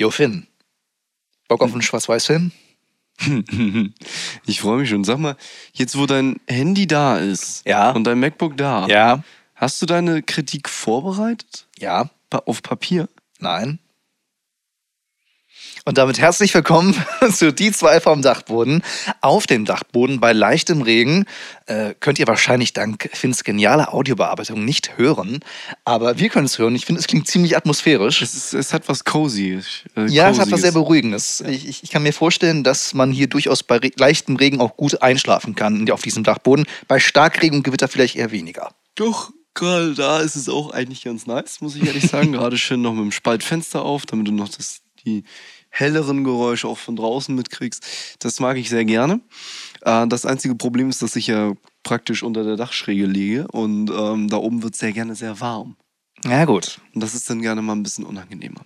Jo, Finn. Bock auf einen Schwarz-Weiß-Film? Ich freue mich schon. Sag mal, jetzt wo dein Handy da ist Ja. und dein MacBook da, Ja. hast du deine Kritik vorbereitet? Ja. Pa- Auf Papier? Nein. Und damit herzlich willkommen zu Die zwei vom Dachboden. Auf dem Dachboden bei leichtem Regen äh, könnt ihr wahrscheinlich dank Finns genialer Audiobearbeitung nicht hören. Aber wir können es hören. Ich finde, es klingt ziemlich atmosphärisch. Es, ist, es hat was Cozy. Äh, Ja, es hat was sehr Beruhigendes. Ich, ich, ich kann mir vorstellen, dass man hier durchaus bei re leichtem Regen auch gut einschlafen kann auf diesem Dachboden. Bei Starkregen und Gewitter vielleicht eher weniger. Doch, gerade da ist es auch eigentlich ganz nice, muss ich ehrlich sagen. gerade schön noch mit dem Spaltfenster auf, damit du noch das, die helleren Geräusche auch von draußen mitkriegst. Das mag ich sehr gerne. Äh, das einzige Problem ist, dass ich ja praktisch unter der Dachschräge liege und ähm, da oben wird es sehr gerne sehr warm. Ja, gut. Und das ist dann gerne mal ein bisschen unangenehmer.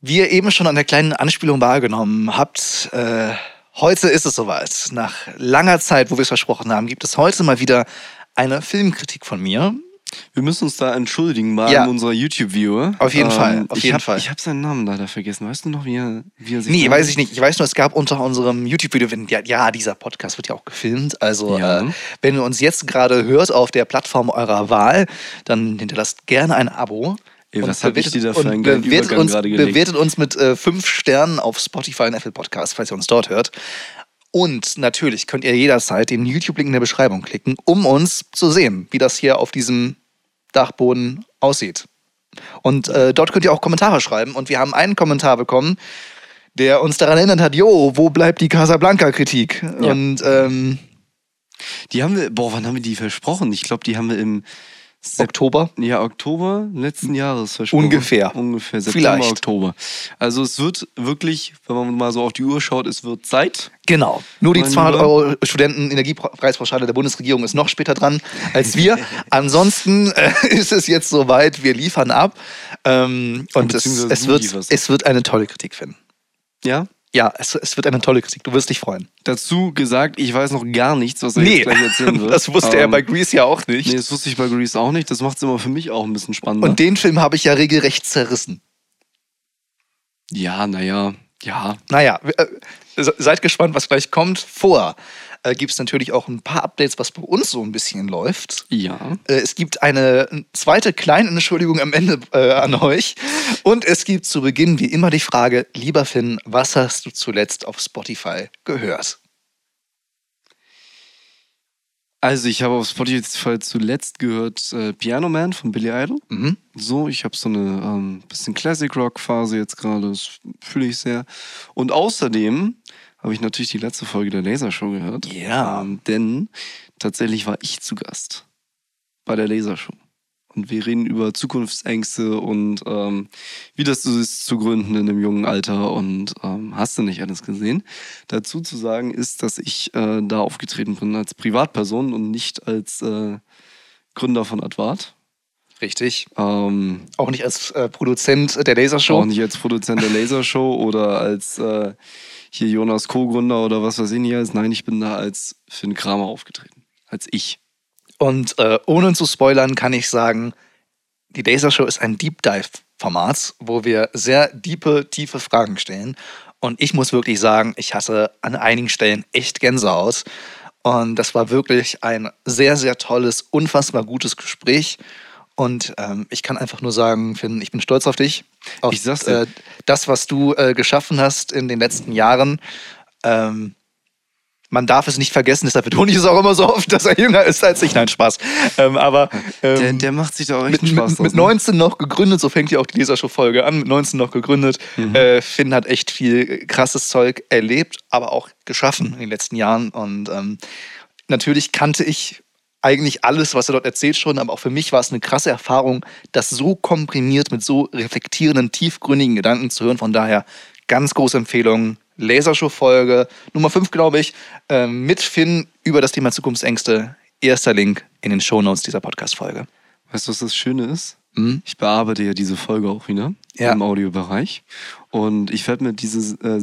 Wie ihr eben schon an der kleinen Anspielung wahrgenommen habt, äh, heute ist es soweit. Nach langer Zeit, wo wir es versprochen haben, gibt es heute mal wieder eine Filmkritik von mir. Wir müssen uns da entschuldigen bei Ja. unserer YouTube-Viewer. Auf jeden Fall, auf ich jeden hab, Fall. Ich habe seinen Namen leider vergessen. Weißt du noch, wie er, wie er sich Nee, weiß ich nicht. Ich weiß nur, es gab unter unserem YouTube-Video, ja, ja, dieser Podcast wird ja auch gefilmt. Also, Ja. äh, wenn ihr uns jetzt gerade hört auf der Plattform eurer Wahl, dann hinterlasst gerne ein Abo. Ey, was hab ich bewertet- dir da für einen bewertet uns, gerade gelegt? bewertet uns mit äh, fünf Sternen auf Spotify und Apple Podcast, falls ihr uns dort hört. Und natürlich könnt ihr jederzeit den YouTube-Link in der Beschreibung klicken, um uns zu sehen, wie das hier auf diesem Dachboden aussieht. Und äh, dort könnt ihr auch Kommentare schreiben. Und wir haben einen Kommentar bekommen, der uns daran erinnert hat, jo, wo bleibt die Casablanca-Kritik? Ja. Und ähm, Die haben wir, boah, wann haben wir die versprochen? Ich glaube, die haben wir im Oktober. ja, Oktober letzten Jahres. Ungefähr. Ungefähr, September, Vielleicht. Oktober. Also es wird wirklich, wenn man mal so auf die Uhr schaut, es wird Zeit. Genau. Nur die Mein 200 Lieber. Euro Studentenenergiepreispauschale der Bundesregierung ist noch später dran als wir. Ansonsten äh, ist es jetzt soweit, wir liefern ab. Ähm, und es, es, wird, es wird eine tolle Kritik finden. Ja? Ja, es, es wird eine tolle Kritik. Du wirst dich freuen. Dazu gesagt, ich weiß noch gar nichts, was er Nee, jetzt gleich erzählen wird. das wusste er Ähm, bei Grease ja auch nicht. Nee, das wusste ich bei Grease auch nicht. Das macht es immer für mich auch ein bisschen spannender. Und den Film habe ich ja regelrecht zerrissen. ja, naja, ja. Naja, äh, se- seid gespannt, was gleich kommt. Vor äh, gibt es natürlich auch ein paar Updates, was bei uns so ein bisschen läuft. Ja. Äh, Es gibt eine zweite kleine Entschuldigung am Ende äh, an euch. Und es gibt zu Beginn wie immer die Frage, lieber Finn, was hast du zuletzt auf Spotify gehört? Also, ich habe auf Spotify zuletzt gehört äh, Piano Man von Billy Idol. Mhm. So, ich habe so eine ähm, bisschen Classic Rock Phase jetzt gerade, das fühle ich sehr. Und außerdem habe ich natürlich die letzte Folge der Lasershow gehört. Ja. Ähm, denn tatsächlich war ich zu Gast bei der Lasershow. Und wir reden über Zukunftsängste und ähm, wie das so ist zu gründen in einem jungen Alter und ähm, hast du nicht alles gesehen. Dazu zu sagen ist, dass ich äh, da aufgetreten bin als Privatperson und nicht als äh, Gründer von Advart. Richtig. Ähm, Auch nicht als äh, Produzent der Lasershow. auch nicht als Produzent der Lasershow oder als äh, hier Jonas Co-Gründer oder was weiß ich nicht als. Nein, ich bin da als Finn Kramer aufgetreten. Als ich. Und äh, ohne zu spoilern kann ich sagen, die Lasershow ist ein Deep Dive-Format, wo wir sehr diepe, tiefe Fragen stellen. Und ich muss wirklich sagen, ich hatte an einigen Stellen echt Gänsehaut. Und das war wirklich ein sehr, sehr tolles, unfassbar gutes Gespräch. Und ähm, ich kann einfach nur sagen, Finn, ich bin stolz auf dich. Auf Ich sag's dir. äh, das, was du äh, geschaffen hast in den letzten Jahren. Ähm, man darf es nicht vergessen, deshalb betone ich es auch immer so oft, dass er jünger ist als ich. Nein, Spaß. Ähm, aber ähm, Der, der macht sich da auch echt mit, Spaß mit, mit ne? 19 noch gegründet, so fängt ja auch die Lesershow-Folge an, mit 19 noch gegründet. Mhm. Äh, Finn hat echt viel krasses Zeug erlebt, aber auch geschaffen in den letzten Jahren. Und ähm, natürlich kannte ich eigentlich alles, was er dort erzählt schon, aber auch für mich war es eine krasse Erfahrung, das so komprimiert mit so reflektierenden, tiefgründigen Gedanken zu hören. Von daher ganz große Empfehlung. Lasershow-Folge Nummer 5, glaube ich, ähm, mit Finn über das Thema Zukunftsängste. Erster Link in den Shownotes dieser Podcast-Folge. Weißt du, was das Schöne ist? Mhm. Ich bearbeite ja diese Folge auch wieder Ja. im Audiobereich. Und ich werde mir diese äh,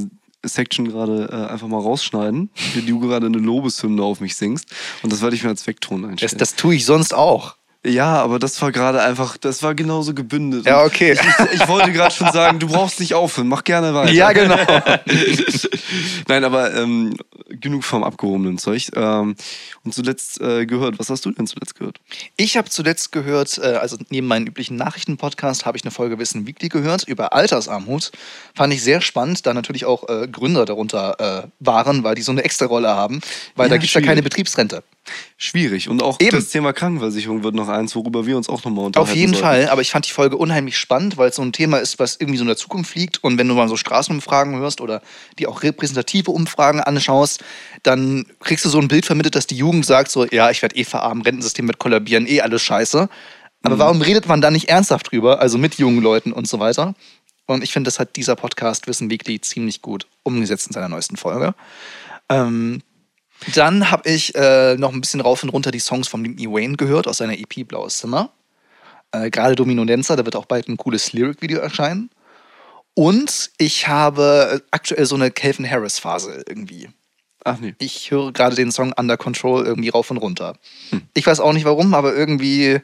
Section gerade äh, einfach mal rausschneiden, wie du gerade eine Lobeshymne auf mich singst. Und das werde ich mir als Das, einstellen. das tue ich sonst auch. Ja, aber das war gerade einfach, das war genauso gebündelt. Ja, okay. Ich, ich, ich wollte gerade schon sagen, du brauchst nicht aufhören, mach gerne weiter. Ja, genau. Nein, aber ähm, genug vom abgehobenen Zeug. Ähm, und zuletzt äh, gehört, was hast du denn zuletzt gehört? Ich habe zuletzt gehört, äh, also neben meinen üblichen Nachrichtenpodcast habe ich eine Folge Wissen Weekly gehört über Altersarmut. Fand ich sehr spannend, da natürlich auch äh, Gründer darunter äh, waren, weil die so eine extra Rolle haben, weil Ja, da gibt es ja keine Betriebsrente. Schwierig. Und auch Eben. das Thema Krankenversicherung wird noch eins, worüber wir uns auch nochmal unterhalten Auf jeden sollten. Fall, aber ich fand die Folge unheimlich spannend, weil es so ein Thema ist, was irgendwie so in der Zukunft liegt. Und wenn du mal so Straßenumfragen hörst oder die auch repräsentative Umfragen anschaust, dann kriegst du so ein Bild vermittelt, dass die Jugend sagt so, ja, ich werde eh verarmen, Rentensystem wird kollabieren, eh alles scheiße. Aber warum redet man da nicht ernsthaft drüber, also mit jungen Leuten und so weiter? Und ich finde, das hat dieser Podcast Wissen Weekly ziemlich gut umgesetzt in seiner neuesten Folge. Ähm, dann habe ich äh, noch ein bisschen rauf und runter die Songs von Link Wayne gehört aus seiner EP Blaues Zimmer. Äh, Gerade Domino Dancer, da wird auch bald ein cooles Lyric-Video erscheinen. Und ich habe aktuell so eine Calvin Harris-Phase irgendwie. Ach nee. Ich höre gerade den Song Under Control irgendwie rauf und runter. Ich weiß auch nicht warum, aber irgendwie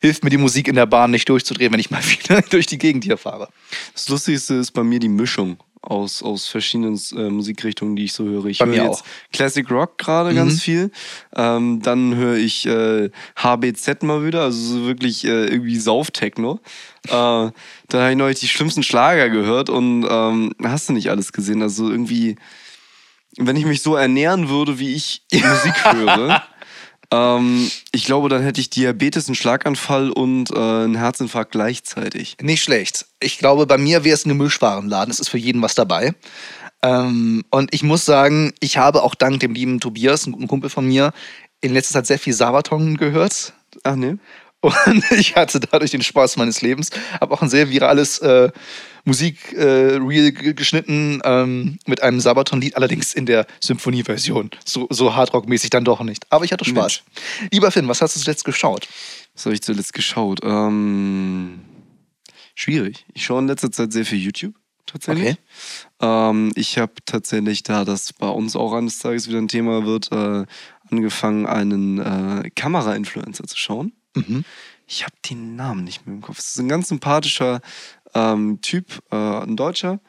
hilft mir die Musik in der Bahn nicht durchzudrehen, wenn ich mal wieder durch die Gegend hier fahre. Das Lustigste ist bei mir die Mischung aus, aus verschiedenen äh, Musikrichtungen, die ich so höre. Ich höre jetzt auch. Classic Rock gerade Mhm. ganz viel. Ähm, dann höre ich äh, HBZ mal wieder, also so wirklich äh, irgendwie Sauftechno. Äh, da habe ich neulich die schlimmsten Schlager gehört und ähm, hast du nicht alles gesehen. Also irgendwie, wenn ich mich so ernähren würde, wie ich Musik höre, ähm, ich glaube, dann hätte ich Diabetes, einen Schlaganfall und äh, einen Herzinfarkt gleichzeitig. Nicht schlecht. Ich glaube, bei mir wäre es ein Gemischwarenladen. Es ist für jeden was dabei. Ähm, und ich muss sagen, ich habe auch dank dem lieben Tobias, einem guten Kumpel von mir, in letzter Zeit sehr viel Sabaton gehört. Ach nee. Und ich hatte dadurch den Spaß meines Lebens. Habe auch ein sehr virales äh, Musik-Reel äh, geschnitten ähm, mit einem Sabaton-Lied, allerdings in der Symphonieversion. So, so Hardrock-mäßig dann doch nicht. Aber ich hatte Spaß. Lieber Finn, was hast du zuletzt geschaut? Was habe ich zuletzt geschaut? Ähm, schwierig. Ich schaue in letzter Zeit sehr viel YouTube. Tatsächlich. Okay. Ähm, ich habe tatsächlich, da das bei uns auch eines Tages wieder ein Thema wird, äh, angefangen, einen äh, Kamera-Influencer zu schauen. Mhm. Ich habe den Namen nicht mehr im Kopf. Es ist ein ganz sympathischer ähm, Typ, äh, ein Deutscher,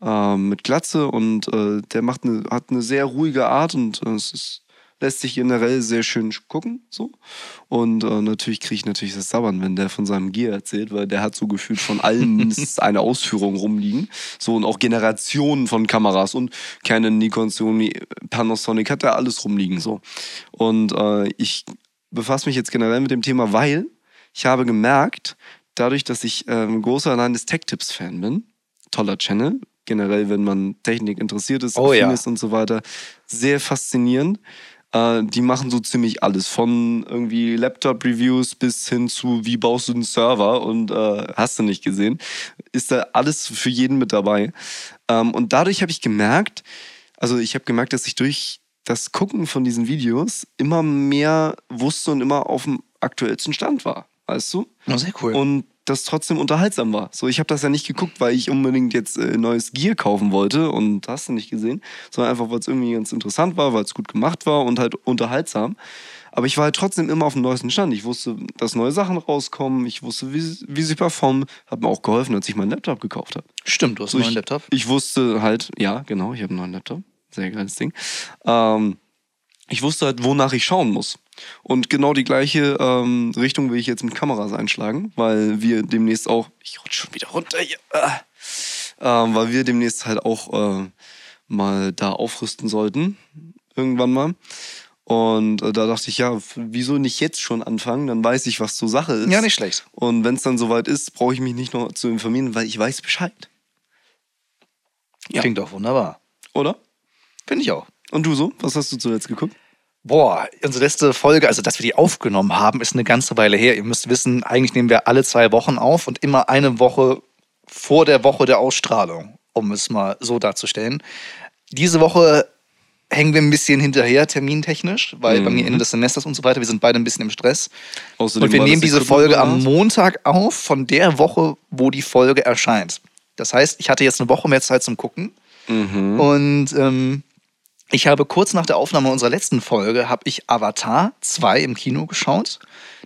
ähm, mit Glatze und äh, der macht eine, hat eine sehr ruhige Art und äh, es ist, lässt sich generell sehr schön gucken. So. Und äh, natürlich kriege ich natürlich das Sabbern, wenn der von seinem Gear erzählt, weil der hat so gefühlt von allem mindestens eine Ausführung rumliegen. So und auch Generationen von Kameras und Canon, Nikon, Sony, Panasonic hat er alles rumliegen. So. Und äh, ich befasse mich jetzt generell mit dem Thema, weil ich habe gemerkt, dadurch, dass ich ähm, großer Allein des Tech-Tipps-Fan bin, toller Channel, generell, wenn man Technik interessiert ist, Oh ja. ist und so weiter, sehr faszinierend. Äh, die machen so ziemlich alles, von irgendwie Laptop-Reviews bis hin zu, wie baust du einen Server und äh, hast du nicht gesehen, ist da alles für jeden mit dabei. Ähm, und dadurch habe ich gemerkt, also ich habe gemerkt, dass ich durch das Gucken von diesen Videos immer mehr wusste und immer auf dem aktuellsten Stand war, weißt du? Oh, sehr cool. Und das trotzdem unterhaltsam war. So, ich habe das ja nicht geguckt, weil ich unbedingt jetzt äh, neues Gear kaufen wollte und hast du nicht gesehen, sondern einfach, weil es irgendwie ganz interessant war, weil es gut gemacht war und halt unterhaltsam. Aber ich war halt trotzdem immer auf dem neuesten Stand. Ich wusste, dass neue Sachen rauskommen. Ich wusste, wie, sie- wie sie performen. Hat mir auch geholfen, als ich meinen Laptop gekauft habe. Stimmt, du hast So, einen neuen ich, Laptop. Ich wusste halt, ja, genau, ich habe einen neuen Laptop. Sehr geiles Ding. Ähm, ich wusste halt, wonach ich schauen muss. Und genau die gleiche ähm, Richtung will ich jetzt mit Kameras einschlagen, weil wir demnächst auch. Ich rutsche schon wieder runter hier. Ähm, weil wir demnächst halt auch äh, mal da aufrüsten sollten. Irgendwann mal. Und äh, da dachte ich, ja, wieso nicht jetzt schon anfangen? Dann weiß ich, was zur Sache ist. Ja, nicht schlecht. Und wenn es dann soweit ist, brauche ich mich nicht noch zu informieren, weil ich weiß Bescheid. Ja. Klingt auch wunderbar. Oder? Finde ich auch. Und du so? Was hast du zuletzt geguckt? Boah, unsere letzte Folge, also dass wir die aufgenommen haben, ist eine ganze Weile her. Ihr müsst wissen, eigentlich nehmen wir alle zwei Wochen auf und immer eine Woche vor der Woche der Ausstrahlung, um es mal so darzustellen. Diese Woche hängen wir ein bisschen hinterher, termintechnisch, weil bei mir Ende des Semesters und so weiter, wir sind beide ein bisschen im Stress. Außerdem und wir nehmen diese Folge am. Montag auf, von der Woche, wo die Folge erscheint. Das heißt, ich hatte jetzt eine Woche mehr Zeit zum Gucken. Mhm. Und ähm, ich habe kurz nach der Aufnahme unserer letzten Folge, habe ich Avatar 2 im Kino geschaut.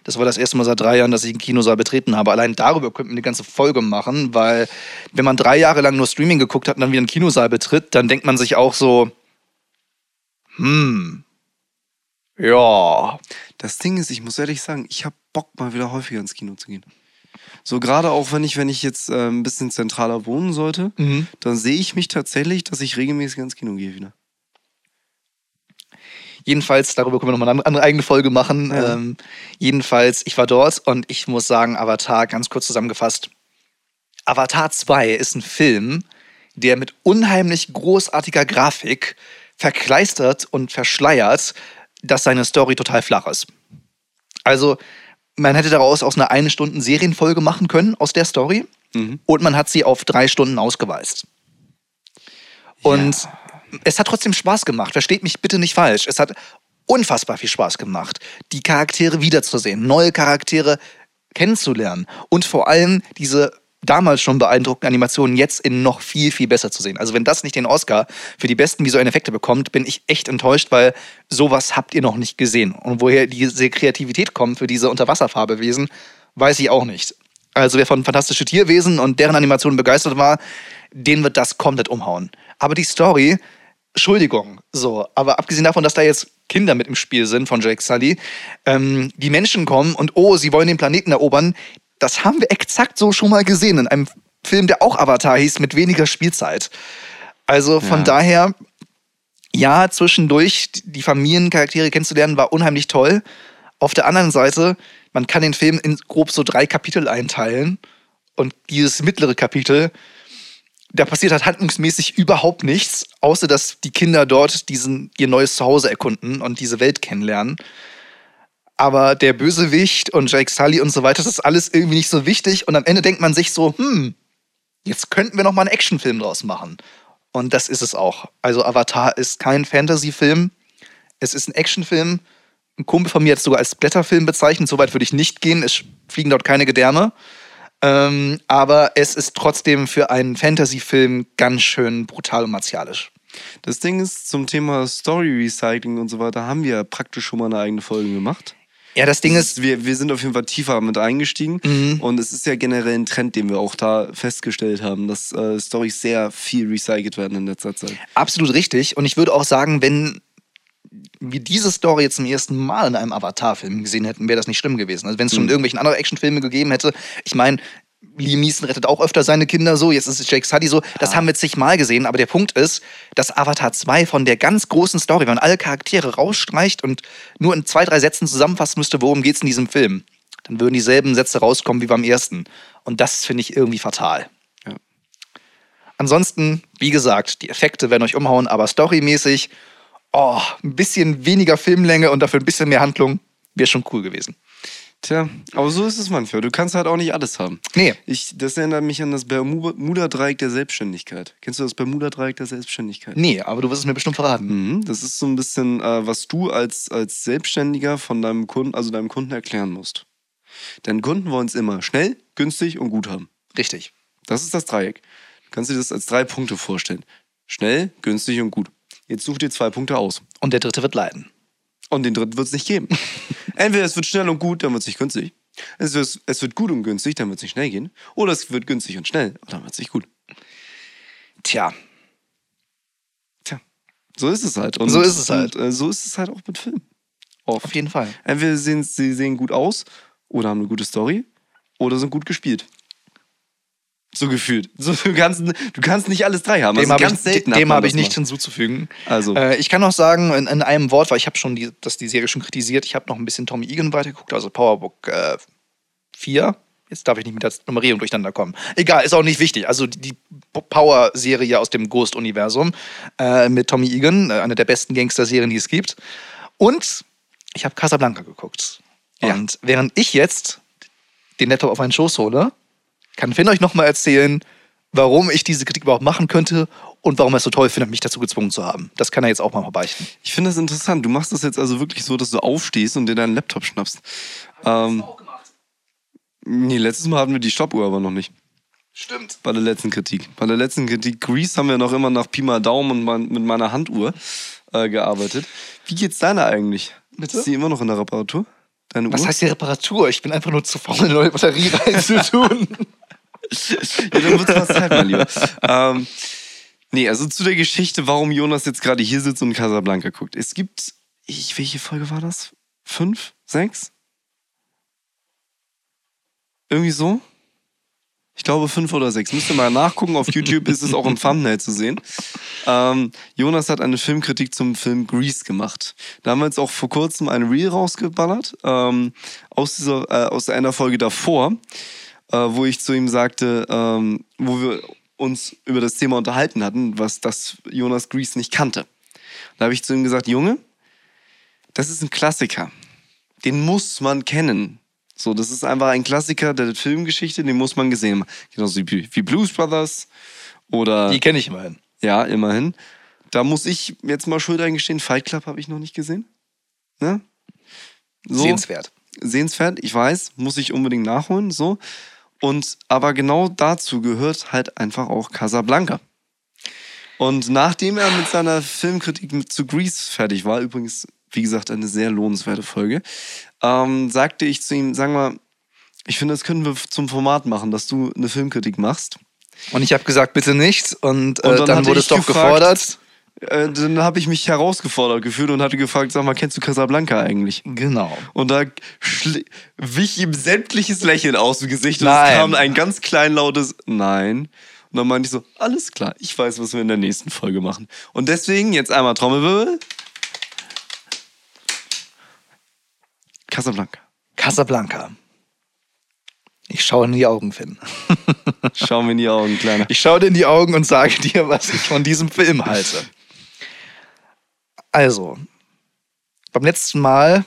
Das war das erste Mal seit drei Jahren, dass ich einen Kinosaal betreten habe. Allein darüber könnten wir eine ganze Folge machen, weil wenn man drei Jahre lang nur Streaming geguckt hat und dann wieder einen Kinosaal betritt, dann denkt man sich auch so, hm, ja. Das Ding ist, ich muss ehrlich sagen, ich habe Bock, mal wieder häufiger ins Kino zu gehen. So gerade auch wenn ich, wenn ich jetzt äh, ein bisschen zentraler wohnen sollte, Mhm. dann sehe ich mich tatsächlich, dass ich regelmäßig ins Kino gehe wieder. Jedenfalls, darüber können wir nochmal eine andere eigene Folge machen. Ja. Ähm, jedenfalls, ich war dort und ich muss sagen, Avatar, ganz kurz zusammengefasst. Avatar 2 ist ein Film, der mit unheimlich großartiger Grafik verkleistert und verschleiert, dass seine Story total flach ist. Also, man hätte daraus aus einer eine Stunden Serienfolge machen können, aus der Story. Mhm. Und man hat sie auf drei Stunden ausgeweizt. Und es hat trotzdem Spaß gemacht. Versteht mich bitte nicht falsch. Es hat unfassbar viel Spaß gemacht, die Charaktere wiederzusehen, neue Charaktere kennenzulernen und vor allem diese damals schon beeindruckenden Animationen jetzt in noch viel, viel besser zu sehen. Also wenn das nicht den Oscar für die besten visuellen Effekte bekommt, bin ich echt enttäuscht, weil sowas habt ihr noch nicht gesehen. Und woher diese Kreativität kommt für diese Unterwasserfarbewesen, weiß ich auch nicht. Also wer von Fantastische Tierwesen und deren Animationen begeistert war, den wird das komplett umhauen. Aber die Story, Entschuldigung, so, aber abgesehen davon, dass da jetzt Kinder mit im Spiel sind von Jake Sully, ähm, die Menschen kommen und oh, sie wollen den Planeten erobern, das haben wir exakt so schon mal gesehen in einem Film, der auch Avatar hieß, mit weniger Spielzeit. Also von Ja. daher, ja, zwischendurch die Familiencharaktere kennenzulernen, war unheimlich toll. Auf der anderen Seite, man kann den Film in grob so drei Kapitel einteilen. Und dieses mittlere Kapitel, da passiert halt handlungsmäßig überhaupt nichts, außer dass die Kinder dort diesen, ihr neues Zuhause erkunden und diese Welt kennenlernen. Aber der Bösewicht und Jake Sully und so weiter, das ist alles irgendwie nicht so wichtig. Und am Ende denkt man sich so, hm, jetzt könnten wir noch mal einen Actionfilm draus machen. Und das ist es auch. Also Avatar ist kein Fantasy-Film. Es ist ein Actionfilm. Ein Kumpel von mir hat es sogar als Blätterfilm bezeichnet. Soweit würde ich nicht gehen. Es fliegen dort keine Gedärme. Ähm, aber es ist trotzdem für einen Fantasy-Film ganz schön brutal und martialisch. Das Ding ist, zum Thema Story Recycling und so weiter haben wir praktisch schon mal eine eigene Folge gemacht. Ja, das Ding ist, wir, wir sind auf jeden Fall tiefer mit eingestiegen Mhm. und es ist ja generell ein Trend, den wir auch da festgestellt haben, dass äh, Storys sehr viel recycelt werden in letzter Zeit. Absolut richtig. Und ich würde auch sagen, wenn wir diese Story jetzt zum ersten Mal in einem Avatar-Film gesehen hätten, wäre das nicht schlimm gewesen. Also wenn es schon Mhm. irgendwelchen anderen Actionfilme gegeben hätte, ich meine, Liam Neeson rettet auch öfter seine Kinder so, jetzt ist es Jake Sully so, das haben wir zigmal gesehen, aber der Punkt ist, dass Avatar 2 von der ganz großen Story, wenn man alle Charaktere rausstreicht und nur in zwei, drei Sätzen zusammenfassen müsste, worum geht es in diesem Film, dann würden dieselben Sätze rauskommen wie beim ersten. Und das finde ich irgendwie fatal. Ja. Ansonsten, wie gesagt, die Effekte werden euch umhauen, aber storymäßig, oh, ein bisschen weniger Filmlänge und dafür ein bisschen mehr Handlung wäre schon cool gewesen. Tja, aber so ist es manchmal. Du kannst halt auch nicht alles haben. Nee, Ich, das erinnert mich an das Bermuda-Dreieck der Selbstständigkeit. Kennst du das Bermuda-Dreieck der Selbstständigkeit? nee, aber du wirst es mir bestimmt verraten. Mhm, das ist so ein bisschen, äh, was du als, als Selbstständiger von deinem Kunden, also deinem Kunden erklären musst. Deine Kunden wollen es immer schnell, günstig und gut haben. Richtig. Das ist das Dreieck. Du kannst dir das als drei Punkte vorstellen. Schnell, günstig und gut. Jetzt such dir zwei Punkte aus. Und der dritte wird leiden. Und den dritten wird es nicht geben. Entweder es wird schnell und gut, dann wird es nicht günstig. Es wird, es wird gut und günstig, dann wird es nicht schnell gehen. Oder es wird günstig und schnell, und dann wird es nicht gut. Tja, Tja, so ist es halt. Und, So ist es halt. Und, äh, so ist es halt auch mit Filmen. Oft. auf jeden Fall. Entweder sehen, sie sehen gut aus oder haben eine gute Story oder sind gut gespielt. So gefühlt. So, du, kannst, du kannst nicht alles drei haben. Dem Also habe ich, dem hab ich nichts hinzuzufügen. Also, Äh, ich kann auch sagen, in, in einem Wort, weil ich habe schon die, das die Serie schon kritisiert, ich habe noch ein bisschen Tommy Egan weitergeguckt, also Powerbook äh, 4. Jetzt darf ich nicht mit der Nummerierung durcheinander kommen. Egal, ist auch nicht wichtig. Also die, die Power-Serie aus dem Ghost-Universum äh, mit Tommy Egan, äh, eine der besten Gangster-Serien, die es gibt. Und ich habe Casablanca geguckt. Ja. Und während ich jetzt den Laptop auf meinen Schoß hole, kann Finn euch nochmal erzählen, warum ich diese Kritik überhaupt machen könnte und warum er es so toll findet, mich dazu gezwungen zu haben. Das kann er jetzt auch mal beichten. ich finde das interessant. Du machst das jetzt also wirklich so, dass du aufstehst und dir deinen Laptop schnappst. Ähm, nee, letztes Mal hatten wir die Stoppuhr aber noch nicht. Stimmt. Bei der letzten Kritik. Bei der letzten Kritik Grease haben wir noch immer nach Pi mal Daumen und mein, mit meiner Handuhr äh, gearbeitet. Wie geht's deiner eigentlich? Bitte? Ist die immer noch in der Reparatur? Deine Was Uhr? heißt die Reparatur? Ich bin einfach nur zu faul, eine neue Batterie reinzutun. ja, dann wird's was Zeit, mein Lieber. ähm, nee, also zu der Geschichte, warum Jonas jetzt gerade hier sitzt und Casablanca guckt. Es gibt, ich, welche Folge war das? Fünf? Sechs? Irgendwie so? Ich glaube fünf oder sechs. Müsst ihr mal nachgucken. Auf YouTube ist es auch im Thumbnail zu sehen. Ähm, Jonas hat eine Filmkritik zum Film Grease gemacht. Da haben wir jetzt auch vor kurzem ein Reel rausgeballert. Ähm, aus, dieser, äh, aus einer Folge davor, äh, wo ich zu ihm sagte, ähm, wo wir uns über das Thema unterhalten hatten, was das Jonas Grease nicht kannte. Da habe ich zu ihm gesagt, Junge, das ist ein Klassiker. Den muss man kennen. So, das ist einfach ein Klassiker der Filmgeschichte, den muss man gesehen haben. Genauso wie, wie Blues Brothers oder. Die kenne ich immerhin. Ja, immerhin. Da muss ich jetzt mal Schuld eingestehen, Fight Club habe ich noch nicht gesehen. Ne? So, Sehenswert. Sehenswert, ich weiß, muss ich unbedingt nachholen, so. Und aber genau dazu gehört halt einfach auch Casablanca. Und nachdem er mit seiner Filmkritik zu Grease fertig war, übrigens, wie gesagt, eine sehr lohnenswerte Folge, ähm, sagte ich zu ihm, sag mal, ich finde, das können wir zum Format machen, dass du eine Filmkritik machst. Und ich habe gesagt, bitte nicht. Und, äh, Und dann dann, wurde es doch gefragt- gefordert. Äh, dann habe ich mich herausgefordert gefühlt und hatte gefragt, sag mal, kennst du Casablanca eigentlich? Genau. Und da wich ihm sämtliches Lächeln aus dem Gesicht und es Nein. kam ein ganz kleinlautes Nein. Und dann meinte ich so, alles klar, ich weiß, was wir in der nächsten Folge machen. Und deswegen jetzt einmal Trommelwirbel. Casablanca. Casablanca. Ich schaue in die Augen, Finn. Schau mir in die Augen, Kleiner. Ich schaue dir in die Augen und sage dir, was ich von diesem Film halte. Also, beim letzten Mal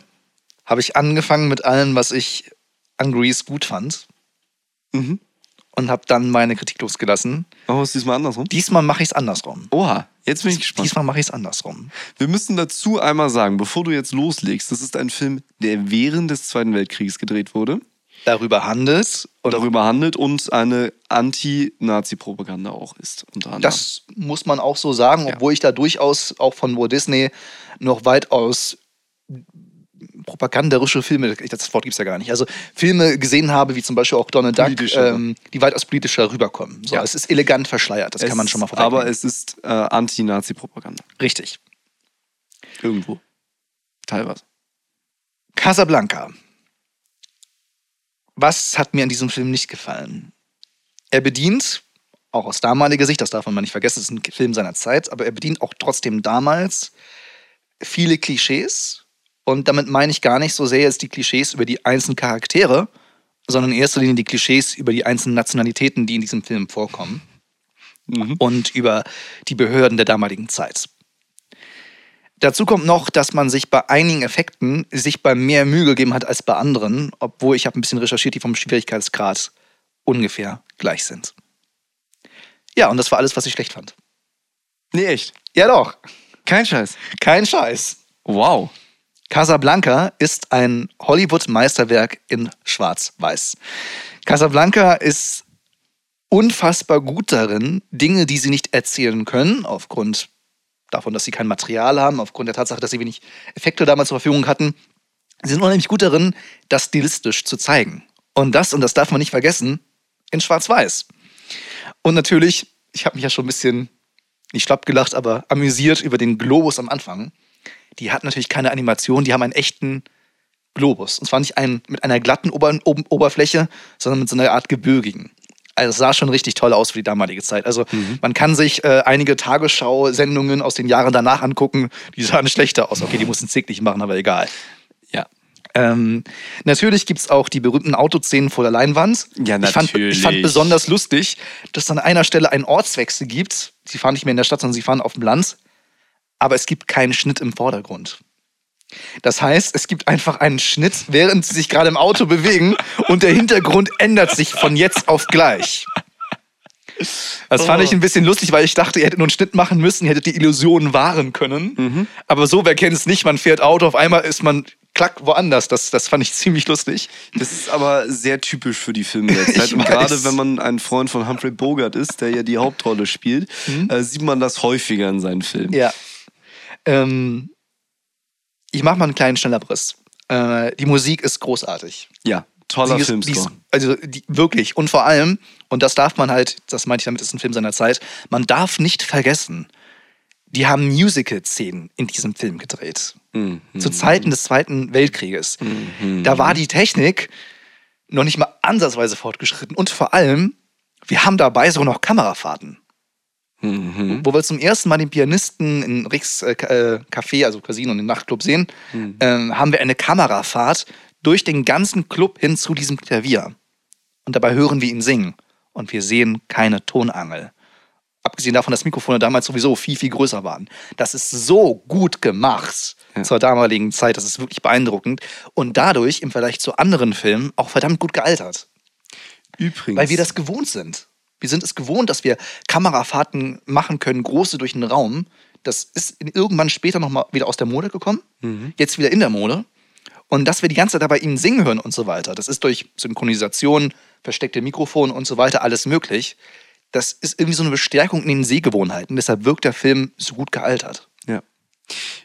habe ich angefangen mit allem, was ich an Grease gut fand. Mhm. Und habe dann meine Kritik losgelassen. Machen wir es diesmal andersrum? Diesmal mache ich es andersrum. Oha, jetzt bin ich gespannt. Diesmal mache ich es andersrum. Wir müssen dazu einmal sagen, bevor du jetzt loslegst, das ist ein Film, der während des Zweiten Weltkriegs gedreht wurde. Darüber handelt und darüber handelt und eine Anti-Nazi-Propaganda auch ist. Das muss man auch so sagen, obwohl ich da durchaus auch von Walt Disney noch weitaus propaganderische Filme, das Wort gibt es ja gar nicht, also Filme gesehen habe, wie zum Beispiel auch Donald Duck, ähm, die weitaus politischer rüberkommen. So, Ja. Es ist elegant verschleiert, das Es kann man schon mal vorwegnehmen. Aber es ist äh, Anti-Nazi-Propaganda. Richtig. Irgendwo. Teilweise. Casablanca. Was hat mir an diesem Film nicht gefallen? Er bedient, auch aus damaliger Sicht, das darf man nicht vergessen, es ist ein Film seiner Zeit, aber er bedient auch trotzdem damals viele Klischees. Und damit meine ich gar nicht so sehr jetzt die Klischees über die einzelnen Charaktere, sondern in erster Linie die Klischees über die einzelnen Nationalitäten, die in diesem Film vorkommen Mhm. und über die Behörden der damaligen Zeit. Dazu kommt noch, dass man sich bei einigen Effekten sich bei mehr Mühe gegeben hat als bei anderen, obwohl ich habe ein bisschen recherchiert, die vom Schwierigkeitsgrad ungefähr gleich sind. Ja, und das war alles, was ich schlecht fand. Nee, echt. Ja doch, Kein Scheiß. kein Scheiß. Wow. Casablanca ist ein Hollywood-Meisterwerk in Schwarz-Weiß. Casablanca ist unfassbar gut darin, Dinge, die sie nicht erzählen können, aufgrund davon, dass sie kein Material haben, aufgrund der Tatsache, dass sie wenig Effekte damals zur Verfügung hatten, sie sind unheimlich gut darin, das stilistisch zu zeigen. Und das, und das darf man nicht vergessen, in Schwarz-Weiß. Und natürlich, ich habe mich ja schon ein bisschen, nicht schlapp gelacht, aber amüsiert über den Globus am Anfang. Die hat natürlich keine Animation, die haben einen echten Globus. Und zwar nicht einen mit einer glatten Ober Ober Oberfläche, sondern mit so einer Art gebirgigen. Also es sah schon richtig toll aus für die damalige Zeit. Also man kann sich äh, einige Tagesschau-Sendungen aus den Jahren danach angucken, die sahen schlechter aus. Okay, die mussten zicklich machen, aber egal. Ja. Ähm, natürlich gibt es auch die berühmten Autoszenen vor der Leinwand. Ja, Ich fand, ich fand natürlich. besonders lustig, dass es an einer Stelle einen Ortswechsel gibt. Sie fahren nicht mehr in der Stadt, sondern sie fahren auf dem Land. Aber es gibt keinen Schnitt im Vordergrund. Das heißt, es gibt einfach einen Schnitt, während sie sich gerade im Auto bewegen und der Hintergrund ändert sich von jetzt auf gleich. Das fand ich ein bisschen lustig, weil ich dachte, ihr hättet nur einen Schnitt machen müssen, ihr hättet die Illusion wahren können. Aber so, wer kennt es nicht, man fährt Auto, auf einmal ist man klack woanders. Das, das fand ich ziemlich lustig. Das ist aber sehr typisch für die Filme der Zeit. Und gerade wenn man ein Freund von Humphrey Bogart ist, der ja die Hauptrolle spielt, äh, sieht man das häufiger in seinen Filmen. Ja. Ähm, ich mache mal einen kleinen Schnellabriss. Äh, die Musik ist großartig. Ja, toller ist- Filmscore. ist- Also die, wirklich. Und vor allem, und das darf man halt, das meinte ich damit, ist ein Film seiner Zeit, man darf nicht vergessen, die haben Musical-Szenen in diesem Film gedreht. Mhm. Zu Zeiten des Zweiten Weltkrieges. Da war die Technik noch nicht mal ansatzweise fortgeschritten. Und vor allem, wir haben dabei sogar noch Kamerafahrten. Mhm. Wo wir zum ersten Mal den Pianisten in Ricks äh, äh, Café, also Casino und im Nachtclub sehen, ähm, haben wir eine Kamerafahrt durch den ganzen Club hin zu diesem Klavier. Und dabei hören wir ihn singen. Und wir sehen keine Tonangel. Abgesehen davon, dass Mikrofone damals sowieso viel, viel größer waren. Das ist so gut gemacht zur damaligen Zeit. Das ist wirklich beeindruckend. Und dadurch im Vergleich zu anderen Filmen auch verdammt gut gealtert. Übrigens. Weil wir das gewohnt sind. Wir sind es gewohnt, dass wir Kamerafahrten machen können, große durch den Raum. Das ist irgendwann später nochmal wieder aus der Mode gekommen. Jetzt wieder in der Mode. Und dass wir die ganze Zeit dabei ihnen singen hören und so weiter. Das ist durch Synchronisation, versteckte Mikrofone und so weiter alles möglich. Das ist irgendwie so eine Bestärkung in den Sehgewohnheiten. Deshalb wirkt der Film so gut gealtert. Ja.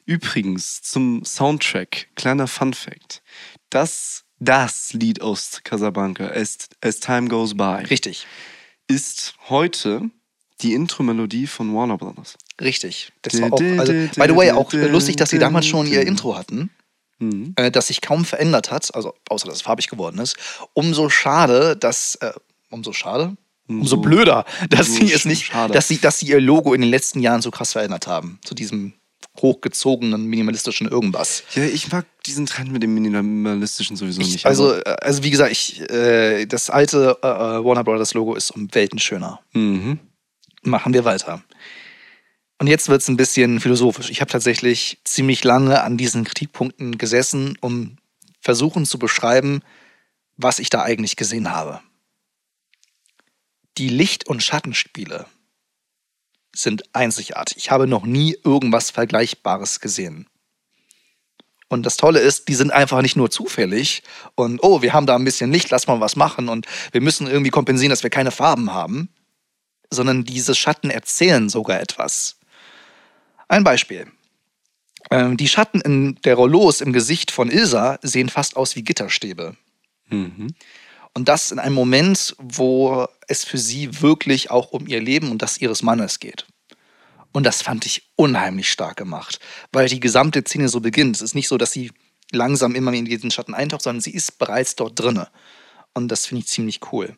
Übrigens zum Soundtrack, kleiner Fun Fact. Das, das Lied aus Casablanca, As, As Time Goes By, Richtig. Ist heute die Intro-Melodie von Warner Brothers. Richtig. Das war auch, also, by the way, auch äh, lustig, dass sie damals schon ihr Intro hatten. Mhm. äh, das sich kaum verändert hat, also außer dass es farbig geworden ist. Umso schade, dass äh, umso schade, umso, blöder, dass umso sie es nicht, schade. dass sie, dass sie ihr Logo in den letzten Jahren so krass verändert haben zu diesem hochgezogenen minimalistischen irgendwas. Ja, ich mag diesen Trend mit dem Minimalistischen sowieso Ich, nicht. also, äh, also wie gesagt, ich, äh, das alte äh, äh, Warner Brothers Logo ist um Welten schöner. Mhm. Machen wir weiter. Und jetzt wird es ein bisschen philosophisch. Ich habe tatsächlich ziemlich lange an diesen Kritikpunkten gesessen, um versuchen zu beschreiben, was ich da eigentlich gesehen habe. Die Licht- und Schattenspiele sind einzigartig. Ich habe noch nie irgendwas Vergleichbares gesehen. Und das Tolle ist, die sind einfach nicht nur zufällig und oh, wir haben da ein bisschen Licht, lass mal was machen und wir müssen irgendwie kompensieren, dass wir keine Farben haben, sondern diese Schatten erzählen sogar etwas. Ein Beispiel. Ähm, die Schatten in der Rollos im Gesicht von Ilsa sehen fast aus wie Gitterstäbe. Mhm. Und das in einem Moment, wo es für sie wirklich auch um ihr Leben und das ihres Mannes geht. Und das fand ich unheimlich stark gemacht, weil die gesamte Szene so beginnt. Es ist nicht so, dass sie langsam immer in diesen Schatten eintaucht, sondern sie ist bereits dort drinne. Und das finde ich ziemlich cool.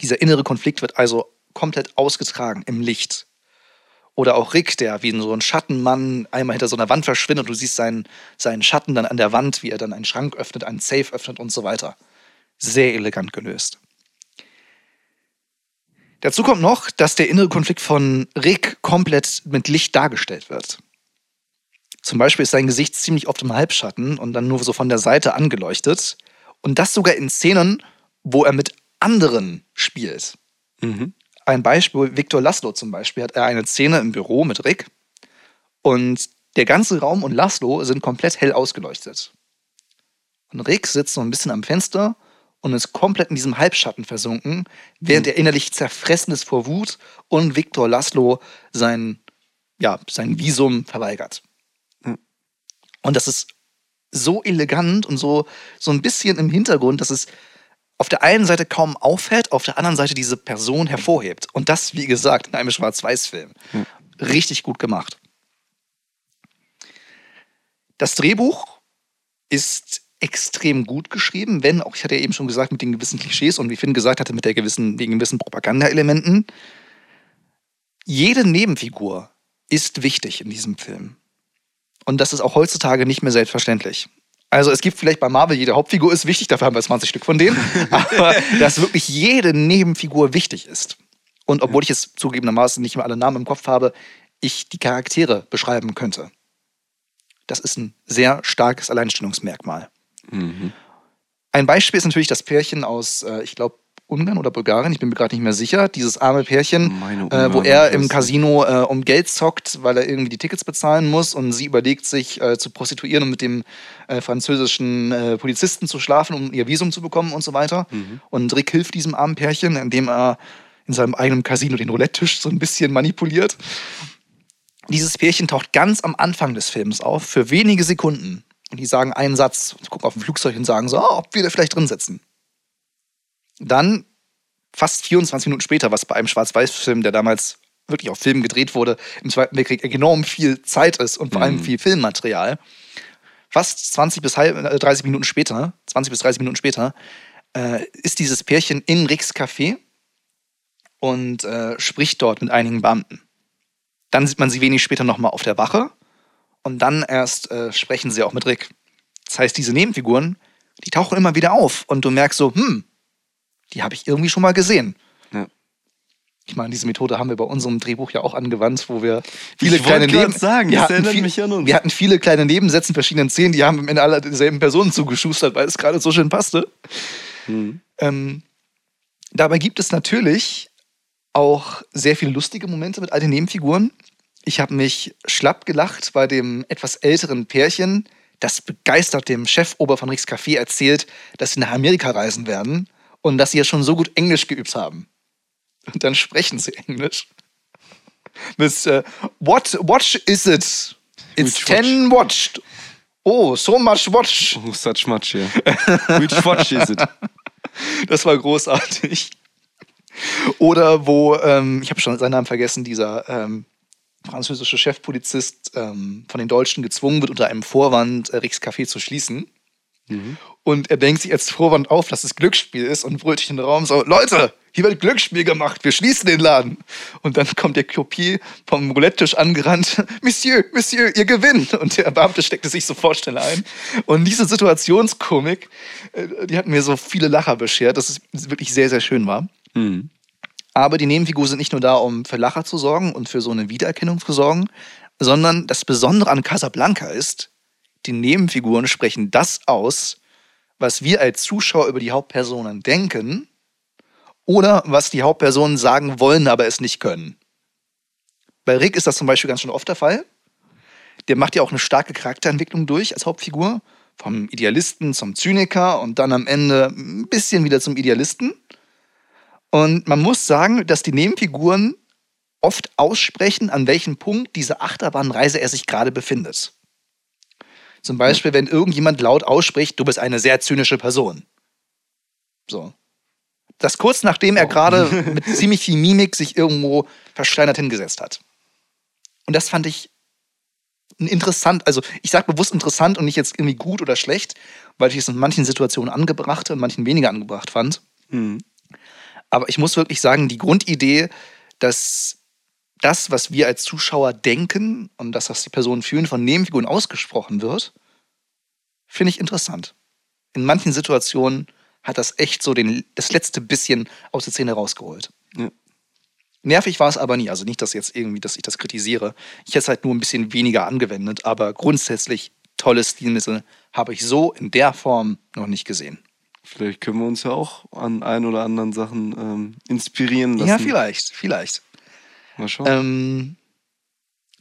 Dieser innere Konflikt wird also komplett ausgetragen im Licht. Oder auch Rick, der wie so ein Schattenmann einmal hinter so einer Wand verschwindet und du siehst seinen, seinen Schatten dann an der Wand, wie er dann einen Schrank öffnet, einen Safe öffnet und so weiter. Sehr elegant gelöst. Dazu kommt noch, dass der innere Konflikt von Rick komplett mit Licht dargestellt wird. Zum Beispiel ist sein Gesicht ziemlich oft im Halbschatten und dann nur so von der Seite angeleuchtet. Und das sogar in Szenen, wo er mit anderen spielt. Mhm. Ein Beispiel, Victor Laszlo zum Beispiel, hat er eine Szene im Büro mit Rick und der ganze Raum und Laszlo sind komplett hell ausgeleuchtet. Und Rick sitzt so ein bisschen am Fenster und ist komplett in diesem Halbschatten versunken, während er innerlich zerfressen ist vor Wut und Victor Laszlo sein, ja, sein Visum verweigert. Ja. Und das ist so elegant und so, so ein bisschen im Hintergrund, dass es auf der einen Seite kaum auffällt, auf der anderen Seite diese Person hervorhebt. Und das, wie gesagt, in einem Schwarz-Weiß-Film. Richtig gut gemacht. Das Drehbuch ist extrem gut geschrieben, wenn, auch ich hatte ja eben schon gesagt, mit den gewissen Klischees und wie Finn gesagt hatte, mit der gewissen, den gewissen Propaganda-Elementen. Jede Nebenfigur ist wichtig in diesem Film. Und das ist auch heutzutage nicht mehr selbstverständlich. Also es gibt vielleicht bei Marvel, jede Hauptfigur ist wichtig, dafür haben wir 20 Stück von denen, aber dass wirklich jede Nebenfigur wichtig ist. Und obwohl ich es zugegebenermaßen nicht mehr alle Namen im Kopf habe, ich die Charaktere beschreiben könnte. Das ist ein sehr starkes Alleinstellungsmerkmal. Mhm. Ein Beispiel ist natürlich das Pärchen aus, äh, ich glaube, Ungarn oder Bulgarien, ich bin mir gerade nicht mehr sicher, dieses arme Pärchen, äh, wo er im Casino äh, um Geld zockt, weil er irgendwie die Tickets bezahlen muss und sie überlegt, sich äh, zu prostituieren und mit dem äh, französischen äh, Polizisten zu schlafen, um ihr Visum zu bekommen und so weiter. Und Rick hilft diesem armen Pärchen, indem er in seinem eigenen Casino den Roulette-Tisch so ein bisschen manipuliert. Dieses Pärchen taucht ganz am Anfang des Films auf, für wenige Sekunden. Und die sagen einen Satz, gucken auf ein Flugzeug und sagen so, oh, ob wir da vielleicht drin sitzen. Dann, fast 24 Minuten später, was bei einem Schwarz-Weiß-Film, der damals wirklich auf Film gedreht wurde, im Zweiten Weltkrieg enorm viel Zeit ist und vor allem Mhm. viel Filmmaterial, fast 20 bis halb- äh, 30 Minuten später, 20 bis 30 Minuten später, äh, ist dieses Pärchen in Ricks Café und äh, spricht dort mit einigen Beamten. Dann sieht man sie wenig später nochmal auf der Wache und dann erst äh, sprechen sie auch mit Rick. Das heißt, diese Nebenfiguren, die tauchen immer wieder auf und du merkst so, hm, die habe ich irgendwie schon mal gesehen. Ja. Ich meine, diese Methode haben wir bei unserem Drehbuch ja auch angewandt, wo wir viele Ich kleine Neben sagen, wir hatten viel-. Wir hatten viele kleine Nebensätze in verschiedenen Szenen, die haben am Ende alle derselben Personen zugeschustert, weil es gerade so schön passte. Mhm. Ähm, dabei gibt es natürlich auch sehr viele lustige Momente mit all den Nebenfiguren. Ich habe mich schlapp gelacht bei dem etwas älteren Pärchen, das begeistert dem Chefober von Ricks Café erzählt, dass sie nach Amerika reisen werden und dass sie ja schon so gut Englisch geübt haben. Und dann sprechen sie Englisch. Mit äh, What watch is it? It's Which ten watched. Oh, so much watch. Oh, such much, yeah. Which watch is it? Das war großartig. Oder wo, ähm, ich habe schon seinen Namen vergessen, dieser ähm, französische Chefpolizist ähm, von den Deutschen gezwungen wird, unter einem Vorwand äh, Ricks Café zu schließen. Und er denkt sich als Vorwand auf, dass es Glücksspiel ist und brüllt durch den Raum so, Leute, hier wird Glücksspiel gemacht, wir schließen den Laden. Und dann kommt der Kopier vom Roulette-Tisch angerannt, Monsieur, Monsieur, ihr gewinnt. Und der Beamte steckte sich sofort schnell ein. Und diese Situationskomik, äh, die hat mir so viele Lacher beschert, dass es wirklich sehr, sehr schön war. Mhm. Aber die Nebenfiguren sind nicht nur da, um für Lacher zu sorgen und für so eine Wiedererkennung zu sorgen, sondern das Besondere an Casablanca ist, die Nebenfiguren sprechen das aus, was wir als Zuschauer über die Hauptpersonen denken oder was die Hauptpersonen sagen wollen, aber es nicht können. Bei Rick ist das zum Beispiel ganz schön oft der Fall. Der macht ja auch eine starke Charakterentwicklung durch als Hauptfigur. Vom Idealisten zum Zyniker und dann am Ende ein bisschen wieder zum Idealisten. Und man muss sagen, dass die Nebenfiguren oft aussprechen, an welchem Punkt dieser Achterbahnreise er sich gerade befindet. Zum Beispiel, wenn irgendjemand laut ausspricht, du bist eine sehr zynische Person. So. Das kurz nachdem er gerade mit ziemlich viel Mimik sich irgendwo versteinert hingesetzt hat. Und das fand ich interessant, also ich sage bewusst interessant und nicht jetzt irgendwie gut oder schlecht, weil ich es in manchen Situationen angebracht und manchen weniger angebracht fand. Mhm. Aber ich muss wirklich sagen, die Grundidee, dass das, was wir als Zuschauer denken und das, was die Personen fühlen, von Nebenfiguren ausgesprochen wird, finde ich interessant. In manchen Situationen hat das echt so den, das letzte bisschen aus der Szene rausgeholt. Ja. Nervig war es aber nie. Also nicht, dass jetzt irgendwie, dass ich das kritisiere. Ich hätte es halt nur ein bisschen weniger angewendet, aber grundsätzlich tolle Stilmittel habe ich so in der Form noch nicht gesehen. Vielleicht können wir uns ja auch an ein oder anderen Sachen ähm, inspirieren lassen. Ja, vielleicht, vielleicht. Mal schauen. Ähm,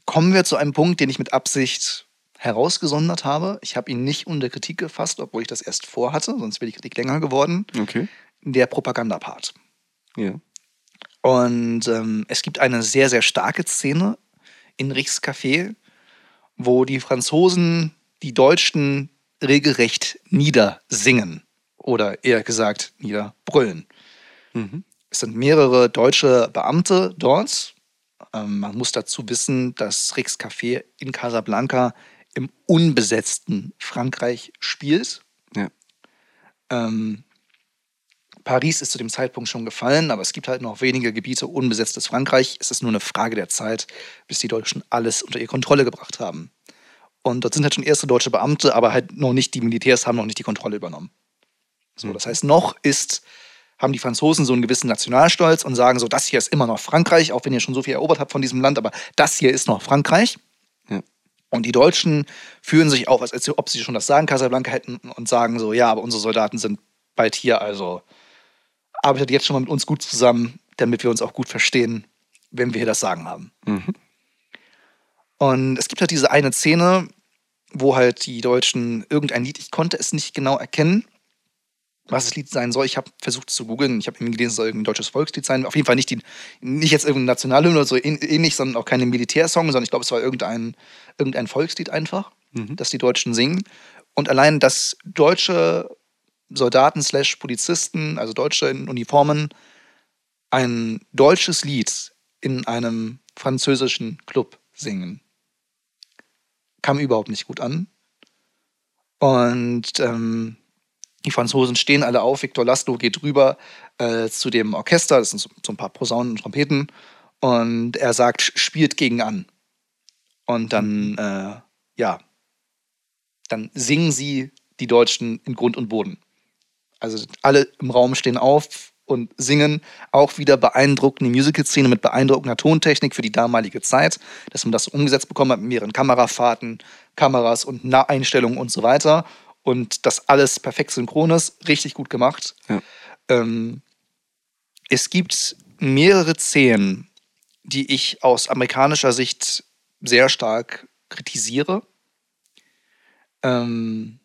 kommen wir zu einem Punkt, den ich mit Absicht herausgesondert habe. Ich habe ihn nicht unter Kritik gefasst, obwohl ich das erst vorhatte, sonst wäre die Kritik länger geworden. Okay. Der Propagandapart. Ja. Und ähm, es gibt eine sehr, sehr starke Szene in Riechs Café, wo die Franzosen die Deutschen regelrecht niedersingen. Oder eher gesagt, niederbrüllen. Mhm. Es sind mehrere deutsche Beamte dort. Ähm, man muss dazu wissen, dass Rix Café in Casablanca im unbesetzten Frankreich spielt. Ja. Ähm, Paris ist zu dem Zeitpunkt schon gefallen, aber es gibt halt noch wenige Gebiete unbesetztes Frankreich. Es ist nur eine Frage der Zeit, bis die Deutschen alles unter ihre Kontrolle gebracht haben. Und dort sind halt schon erste deutsche Beamte, aber halt noch nicht die Militärs haben noch nicht die Kontrolle übernommen. So, das heißt, noch ist, haben die Franzosen so einen gewissen Nationalstolz und sagen so, das hier ist immer noch Frankreich, auch wenn ihr schon so viel erobert habt von diesem Land, aber das hier ist noch Frankreich. Ja. Und die Deutschen fühlen sich auch, als ob sie schon das Sagen Casablanca hätten und sagen so, ja, aber unsere Soldaten sind bald hier, also arbeitet jetzt schon mal mit uns gut zusammen, damit wir uns auch gut verstehen, wenn wir hier das Sagen haben. Mhm. Und es gibt halt diese eine Szene, wo halt die Deutschen irgendein Lied, ich konnte es nicht genau erkennen, was das Lied sein soll. Ich habe versucht zu googeln, ich habe irgendwie gelesen, es soll irgendein deutsches Volkslied sein. Auf jeden Fall nicht, die, nicht jetzt irgendein Nationalhymne oder so ähn- ähnlich, sondern auch keine Militärsong, sondern ich glaube, es war irgendein, irgendein Volkslied einfach, Mhm. das die Deutschen singen. Und allein, dass deutsche Soldaten slash Polizisten, also Deutsche in Uniformen, ein deutsches Lied in einem französischen Club singen, kam überhaupt nicht gut an. Und ähm, die Franzosen stehen alle auf. Victor Laszlo geht rüber äh, zu dem Orchester, das sind so, so ein paar Posaunen und Trompeten, und er sagt, spielt gegen an. Und dann, äh, ja, dann singen sie die Deutschen in Grund und Boden. Also alle im Raum stehen auf und singen. Auch wieder beeindruckende Musical-Szene mit beeindruckender Tontechnik für die damalige Zeit, dass man das umgesetzt bekommen hat mit mehreren Kamerafahrten, Kameras und Einstellungen und so weiter. Und das alles perfekt synchron ist, richtig gut gemacht. Ja. Ähm, es gibt mehrere Szenen, die ich aus amerikanischer Sicht sehr stark kritisiere. Ähm,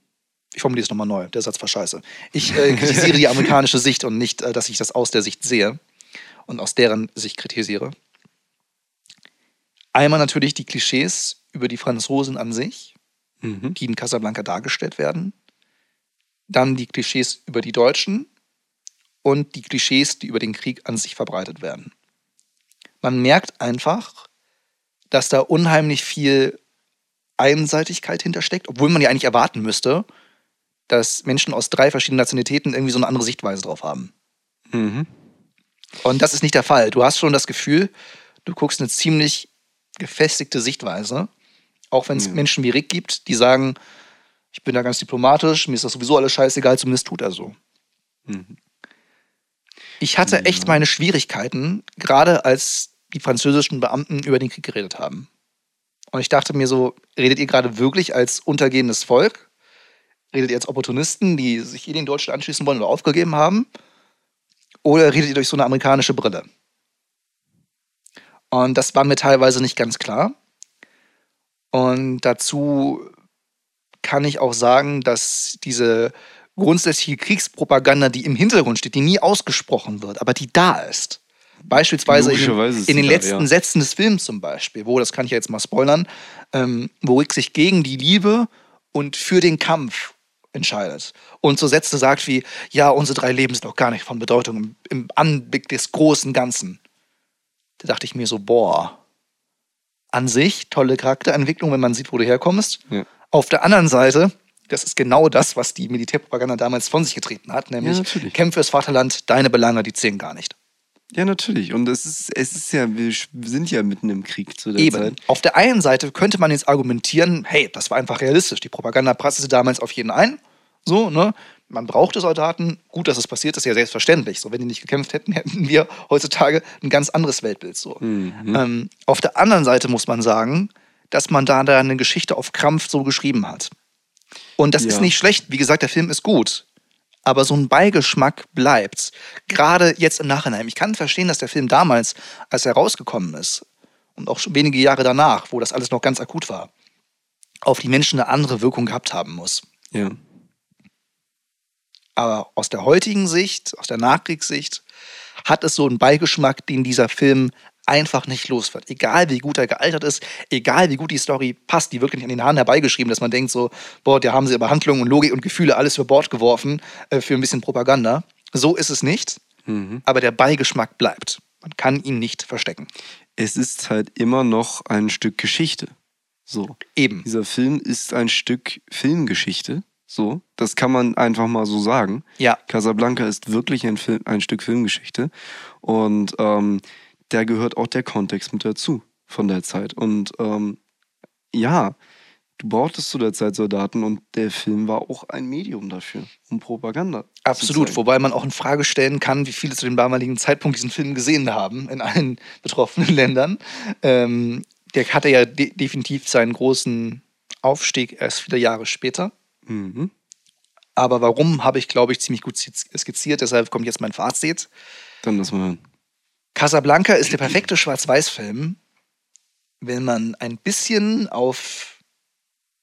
ich formuliere es nochmal neu, der Satz war scheiße. Ich äh, kritisiere die amerikanische Sicht und nicht, äh, dass ich das aus der Sicht sehe und aus deren Sicht kritisiere. Einmal natürlich die Klischees über die Franzosen an sich, mhm. die in Casablanca dargestellt werden. Dann die Klischees über die Deutschen und die Klischees, die über den Krieg an sich verbreitet werden. Man merkt einfach, dass da unheimlich viel Einseitigkeit hintersteckt, obwohl man ja eigentlich erwarten müsste, dass Menschen aus drei verschiedenen Nationalitäten irgendwie so eine andere Sichtweise drauf haben. Mhm. Und das ist nicht der Fall. Du hast schon das Gefühl, du guckst eine ziemlich gefestigte Sichtweise, auch wenn es ja. Menschen wie Rick gibt, die sagen, ich bin da ganz diplomatisch, mir ist das sowieso alles scheißegal, zumindest tut er so. Mhm. Ich hatte ja. echt meine Schwierigkeiten, gerade als die französischen Beamten über den Krieg geredet haben. Und ich dachte mir so, redet ihr gerade wirklich als untergehendes Volk? Redet ihr als Opportunisten, die sich eh den Deutschen anschließen wollen oder aufgegeben haben? Oder redet ihr durch so eine amerikanische Brille? Und das war mir teilweise nicht ganz klar. Und dazu kann ich auch sagen, dass diese grundsätzliche Kriegspropaganda, die im Hintergrund steht, die nie ausgesprochen wird, aber die da ist, Beispielsweise in, den, in den letzten da, ja. Sätzen des Films zum Beispiel, wo, das kann ich ja jetzt mal spoilern, ähm, wo Rick sich gegen die Liebe und für den Kampf entscheidet. Und so Sätze sagt wie, ja, unsere drei Leben sind doch gar nicht von Bedeutung im, im Anblick des großen Ganzen. Da dachte ich mir so, boah, an sich tolle Charakterentwicklung, wenn man sieht, wo du herkommst. Ja. Auf der anderen Seite, das ist genau das, was die Militärpropaganda damals von sich getreten hat, nämlich ja, Kämpfe fürs Vaterland, deine Belange, die zählen gar nicht. Ja, natürlich. Und es ist, es ist ja, wir sind ja mitten im Krieg zu der Eben. Zeit. Auf der einen Seite könnte man jetzt argumentieren, hey, das war einfach realistisch. Die Propaganda prasselte damals auf jeden ein. So, ne? Man brauchte Soldaten. Gut, dass es passiert ist, ja selbstverständlich. So, wenn die nicht gekämpft hätten, hätten wir heutzutage ein ganz anderes Weltbild. So. Mhm. Ähm, auf der anderen Seite muss man sagen, dass man da, da eine Geschichte auf Krampf so geschrieben hat. Und das ja. ist nicht schlecht. Wie gesagt, der Film ist gut aber so ein Beigeschmack bleibt. Gerade jetzt im Nachhinein. Ich kann verstehen, dass der Film damals, als er rausgekommen ist, und auch schon wenige Jahre danach, wo das alles noch ganz akut war, auf die Menschen eine andere Wirkung gehabt haben muss. Ja. Aber aus der heutigen Sicht, aus der Nachkriegssicht, hat es so einen Beigeschmack, den dieser Film einfach nicht los wird. Egal wie gut er gealtert ist, egal wie gut die Story passt, die wirklich an den Haaren herbeigeschrieben, dass man denkt so, boah, da haben sie aber Handlung und Logik und Gefühle alles über Bord geworfen äh, für ein bisschen Propaganda. So ist es nicht, mhm. aber der Beigeschmack bleibt. Man kann ihn nicht verstecken. Es ist halt immer noch ein Stück Geschichte. So. Eben. Dieser Film ist ein Stück Filmgeschichte. So, das kann man einfach mal so sagen. Ja. Casablanca ist wirklich ein, Film, ein Stück Filmgeschichte. Und ähm, da gehört auch der Kontext mit dazu von der Zeit. Und ähm, ja, du brauchtest zu der Zeit Soldaten und der Film war auch ein Medium dafür, um Propaganda. Absolut, wobei man auch in Frage stellen kann, wie viele zu dem damaligen Zeitpunkt diesen Film gesehen haben in allen betroffenen Ländern. Ähm, der hatte ja de definitiv seinen großen Aufstieg erst viele Jahre später. Mhm. Aber warum, habe ich, glaube ich, ziemlich gut skizziert. Deshalb kommt jetzt mein Fazit. Dann lassen wir hören. Casablanca ist der perfekte Schwarz-Weiß-Film, wenn man ein bisschen auf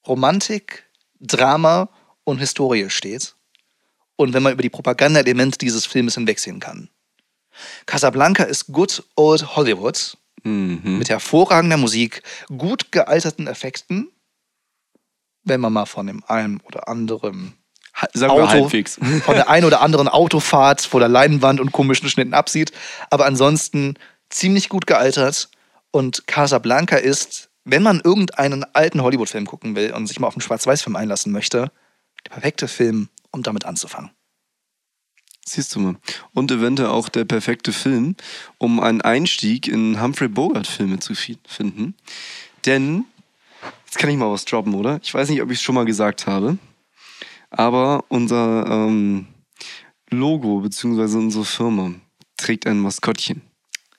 Romantik, Drama und Historie steht und wenn man über die Propaganda-Elemente dieses Filmes hinwegsehen kann. Casablanca ist good old Hollywood mhm. mit hervorragender Musik, gut gealterten Effekten, wenn man mal von dem einen oder anderen Auto, halbwegs. von der einen oder anderen Autofahrt vor der Leinwand und komischen Schnitten absieht. Aber ansonsten ziemlich gut gealtert. Und Casablanca ist, wenn man irgendeinen alten Hollywood-Film gucken will und sich mal auf einen Schwarz-Weiß-Film einlassen möchte, der perfekte Film, um damit anzufangen. Siehst du mal. Und eventuell auch der perfekte Film, um einen Einstieg in Humphrey Bogart-Filme zu fi- finden. Denn, jetzt kann ich mal was droppen, oder? Ich weiß nicht, ob ich es schon mal gesagt habe, aber unser ähm, Logo bzw. unsere Firma trägt ein Maskottchen.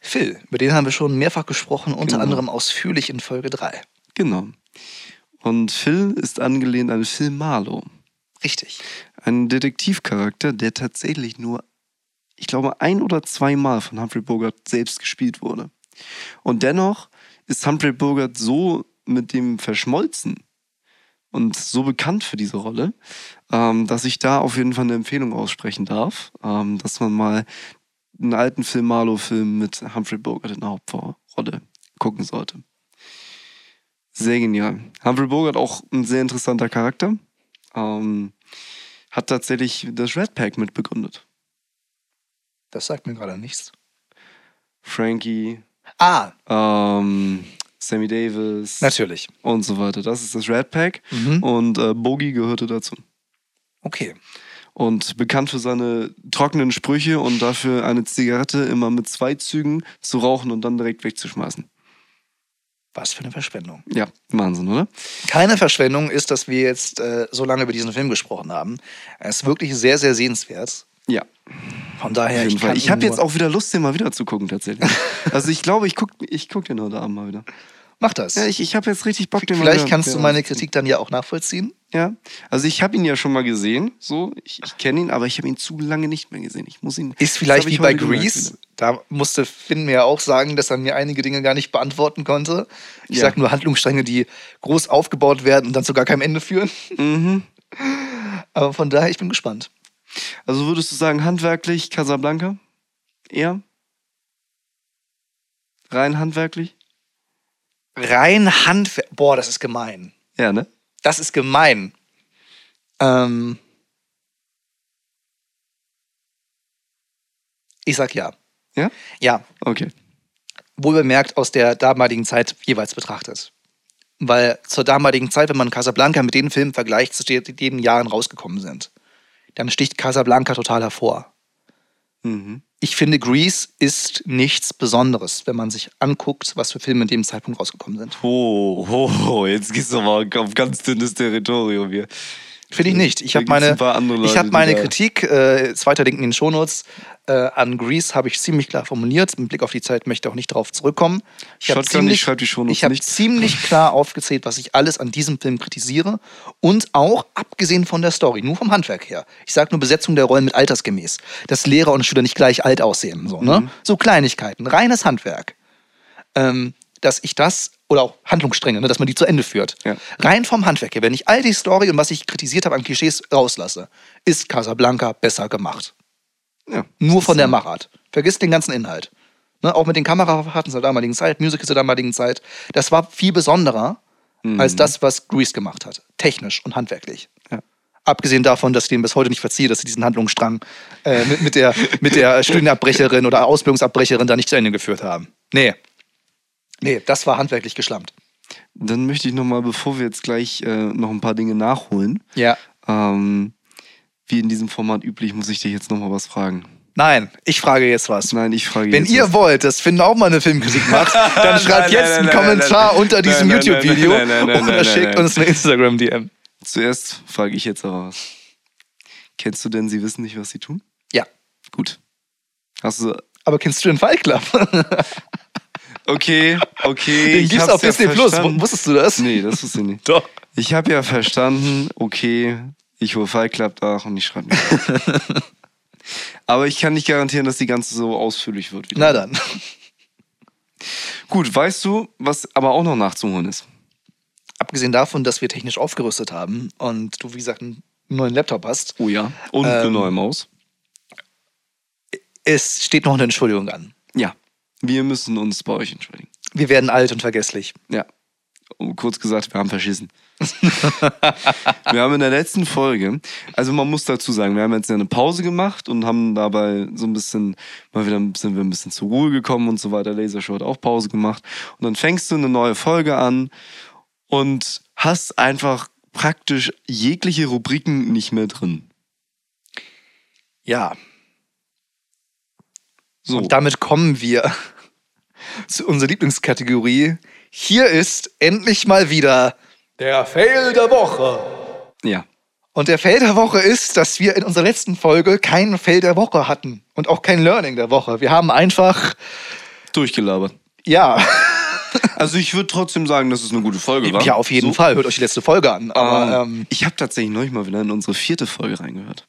Phil, über den haben wir schon mehrfach gesprochen, unter Genau. anderem ausführlich in Folge 3. Genau. Und Phil ist angelehnt an Phil Marlowe. Richtig. Ein Detektivcharakter, der tatsächlich nur, ich glaube, ein oder zweimal von Humphrey Bogart selbst gespielt wurde. Und dennoch ist Humphrey Bogart so mit dem verschmolzen und so bekannt für diese Rolle, ähm, dass ich da auf jeden Fall eine Empfehlung aussprechen darf, ähm, dass man mal einen alten Film Marlowe-Film mit Humphrey Bogart in der Hauptrolle gucken sollte. Sehr genial. Humphrey Bogart auch ein sehr interessanter Charakter. Ähm, hat tatsächlich das Red Pack mitbegründet. Das sagt mir gerade nichts. Frankie, Ah, ähm, Sammy Davis natürlich. und so weiter. Das ist das Red Pack Mhm. und äh, Bogey gehörte dazu. Okay. Und bekannt für seine trockenen Sprüche und dafür eine Zigarette immer mit zwei Zügen zu rauchen und dann direkt wegzuschmeißen. Was für eine Verschwendung. Ja, Wahnsinn, oder? Keine Verschwendung ist, dass wir jetzt äh, so lange über diesen Film gesprochen haben. Er ist wirklich sehr, sehr sehenswert. Ja, Von daher, ich, Ich habe jetzt auch wieder Lust, den mal wieder zu gucken, tatsächlich. also ich glaube, ich gucke ich guck den heute Abend mal wieder. Mach das. Ja, ich, ich habe jetzt richtig Bock, den mal Vielleicht kannst du meine. Kritik dann ja auch nachvollziehen. Ja, also ich habe ihn ja schon mal gesehen, so, ich, ich kenne ihn, aber ich habe ihn zu lange nicht mehr gesehen. Ich muss ihn. Ist vielleicht wie bei Grease. Da musste Finn mir ja auch sagen, dass er mir einige Dinge gar nicht beantworten konnte. Ich Ja. sag nur Handlungsstränge, die groß aufgebaut werden und dann zu gar keinem Ende führen. Mhm. Aber von daher, ich bin gespannt. Also würdest du sagen, handwerklich Casablanca? Eher? Rein handwerklich? Rein Handwerk. Boah, das ist gemein. Ja, ne? Das ist gemein. Ähm ich sag ja. Ja? Ja, Okay. wohl bemerkt aus der damaligen Zeit jeweils betrachtet. Weil zur damaligen Zeit, wenn man Casablanca mit den Filmen vergleicht, die in den Jahren rausgekommen sind, dann sticht Casablanca total hervor. Mhm. Ich finde, Grease ist nichts Besonderes, wenn man sich anguckt, was für Filme in dem Zeitpunkt rausgekommen sind. Oh, oh, oh, jetzt gehst du mal auf ganz dünnes Territorium hier. Finde ich nicht. Ich habe meine, ich hab meine Kritik, äh, zweiter Link in den Shownotes, äh, an Grease habe ich ziemlich klar formuliert. Mit Blick auf die Zeit möchte ich auch nicht darauf zurückkommen. Ich habe Shotgun, ich schreib die Shownotes ich hab ziemlich klar aufgezählt, was ich alles an diesem Film kritisiere. Und auch abgesehen von der Story, nur vom Handwerk her. Ich sage nur Besetzung der Rollen mit altersgemäß. Dass Lehrer und Schüler nicht gleich alt aussehen. So, Mhm. ne? so Kleinigkeiten, reines Handwerk. Ähm, dass ich das, oder auch Handlungsstränge, ne, dass man die zu Ende führt. Ja. Rein vom Handwerk her, wenn ich all die Story und was ich kritisiert habe an Klischees rauslasse, ist Casablanca besser gemacht. Ja. Nur von der Machart. Vergiss den ganzen Inhalt. Ne, auch mit den Kamerafahrten zur damaligen Zeit, Musicals zur damaligen Zeit. Das war viel besonderer als das, was Grease gemacht hat. Technisch und handwerklich. Ja. Abgesehen davon, dass ich dem bis heute nicht verziehe, dass sie diesen Handlungsstrang äh, mit, mit, der, mit der Studienabbrecherin oder Ausbildungsabbrecherin da nicht zu Ende geführt haben. Nee. Nee, das war handwerklich geschlampt. Dann möchte ich nochmal, bevor wir jetzt gleich äh, noch ein paar Dinge nachholen, Ja. ähm, wie in diesem Format üblich, muss ich dich jetzt nochmal was fragen. Nein, ich frage jetzt was. Nein, ich frage Wenn jetzt ihr was. wollt, dass Finn auch mal eine Filmkritik macht, dann schreibt Nein, jetzt nein, einen nein, Kommentar unter diesem YouTube-Video oder schickt uns eine Instagram-DM. Zuerst frage ich jetzt aber was. Kennst du denn Sie wissen nicht, was Sie tun? Ja. Gut. Hast du. Aber kennst du den Fight Club? Okay, okay. Den ich gibt's auf ja Disney Plus. verstanden. Wusstest du das? Nee, das wusste ich nicht. Doch. Ich habe ja verstanden, okay, ich hole Fight Club nach und ich schreibe mir. Aber ich kann nicht garantieren, dass die ganze so ausführlich wird. Wieder. Na dann. Gut, weißt du, was aber auch noch nachzuholen ist? Abgesehen davon, dass wir technisch aufgerüstet haben und du, wie gesagt, einen neuen Laptop hast, Oh ja. Und Ähm, eine neue Maus. es steht noch eine Entschuldigung an. Ja. Wir müssen uns bei euch entschuldigen. Wir werden alt und vergesslich. Ja. kurz gesagt, wir haben verschissen. wir haben in der letzten Folge, also man muss dazu sagen, wir haben jetzt eine Pause gemacht und haben dabei so ein bisschen, mal wieder sind wir ein bisschen zur Ruhe gekommen und so weiter. Lasershow hat auch Pause gemacht. Und dann fängst du eine neue Folge an und hast einfach praktisch jegliche Rubriken nicht mehr drin. Ja. So. Und damit kommen wir zu unserer Lieblingskategorie. Hier ist endlich mal wieder der Fail der Woche. Ja. Und der Fail der Woche ist, dass wir in unserer letzten Folge keinen Fail der Woche hatten und auch kein Learning der Woche. Wir haben einfach durchgelabert. Ja. Also ich würde trotzdem sagen, dass es eine gute Folge war. Ja, auf jeden so. Fall. Hört euch die letzte Folge an. Aber, ähm, ich habe tatsächlich neulich mal wieder in unsere vierte Folge reingehört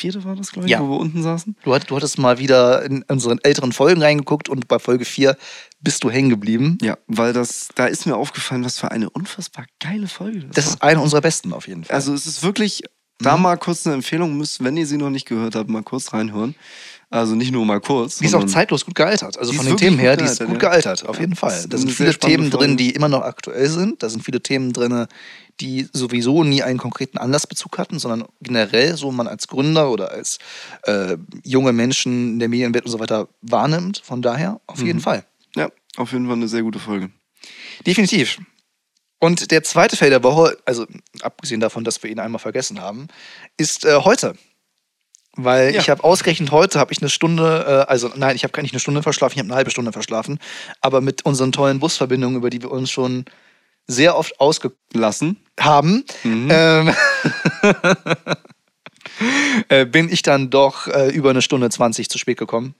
vierte war das, glaube ich, ja. wo wir unten saßen. Du, hat, du hattest mal wieder in unseren älteren Folgen reingeguckt und bei Folge 4 bist du hängen geblieben. Ja, weil das, da ist mir aufgefallen, was für eine unfassbar geile Folge das, das ist eine unserer besten auf jeden Fall. Also es ist wirklich, da mhm. mal kurz eine Empfehlung, müsst, wenn ihr sie noch nicht gehört habt, mal kurz reinhören. Also nicht nur mal kurz. Die ist auch zeitlos gut gealtert. Also von den Themen her, die ist gut gealtert, auf jeden Fall. Da sind viele Themen drin, die immer noch aktuell sind. Da sind viele Themen drin, die sowieso nie einen konkreten Anlassbezug hatten, sondern generell so man als Gründer oder als äh, junge Menschen in der Medienwelt und so weiter wahrnimmt. Von daher auf jeden mhm. Fall. Ja, auf jeden Fall eine sehr gute Folge. Definitiv. Und der zweite Fail der Woche, also abgesehen davon, dass wir ihn einmal vergessen haben, ist äh, heute. Weil ja. ich habe ausgerechnet, heute habe ich eine Stunde, äh, also nein, ich habe gar nicht eine Stunde verschlafen, ich habe eine halbe Stunde verschlafen. Aber mit unseren tollen Busverbindungen, über die wir uns schon sehr oft ausgelassen haben, mhm. ähm, äh, bin ich dann doch äh, über eine Stunde 20 zu spät gekommen.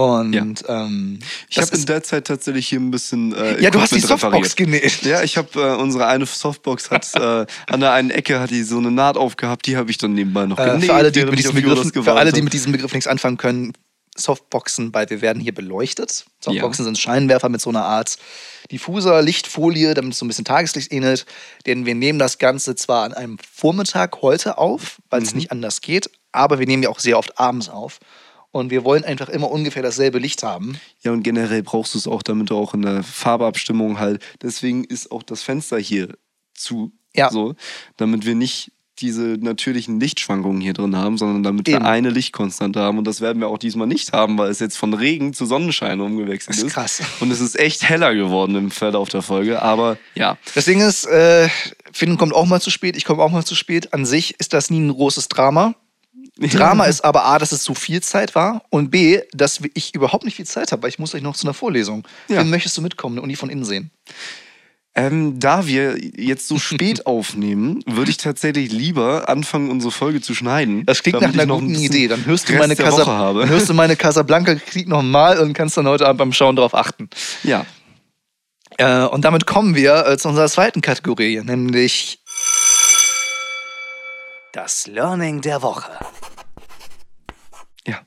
Und ja. ähm, ich habe in der Zeit tatsächlich hier ein bisschen. Äh, ja, du hast die Softbox genäht. Ja, ich habe äh, unsere eine Softbox hat äh, an der einen Ecke hat die so eine Naht aufgehabt, die habe ich dann nebenbei noch genäht. Äh, für alle, die mit diesem Begriff, für alle, die mit diesem Begriff nichts anfangen können, Softboxen, weil wir werden hier beleuchtet. Softboxen ja. sind Scheinwerfer mit so einer Art diffuser Lichtfolie, damit es so ein bisschen Tageslicht ähnelt. Denn wir nehmen das Ganze zwar an einem Vormittag heute auf, weil es mhm. nicht anders geht, aber wir nehmen ja auch sehr oft abends auf. Und wir wollen einfach immer ungefähr dasselbe Licht haben. Ja, und generell brauchst du es auch, damit du auch in der Farbabstimmung halt. Deswegen ist auch das Fenster hier zu. Ja. So, damit wir nicht diese natürlichen Lichtschwankungen hier drin haben, sondern damit Eben. wir eine Lichtkonstante haben. Und das werden wir auch diesmal nicht haben, weil es jetzt von Regen zu Sonnenschein umgewechselt ist. Das ist krass. Und es ist echt heller geworden im Verlauf der Folge. Aber ja. Das Ding ist, äh, Finn kommt auch mal zu spät, ich komme auch mal zu spät. An sich ist das nie ein großes Drama. Drama ist aber A, dass es zu viel Zeit war und B, dass ich überhaupt nicht viel Zeit habe, weil ich muss euch noch zu einer Vorlesung. Ja. Wen möchtest du mitkommen und die von innen sehen? Ähm, da wir jetzt so spät aufnehmen, würde ich tatsächlich lieber anfangen, unsere Folge zu schneiden. Das klingt nach einer guten ein Idee. Dann hörst, du meine Casa, dann hörst du meine Casablanca-Krieg nochmal und kannst dann heute Abend beim Schauen darauf achten. Ja. Äh, und damit kommen wir äh, zu unserer zweiten Kategorie, nämlich das Learning der Woche. Ja.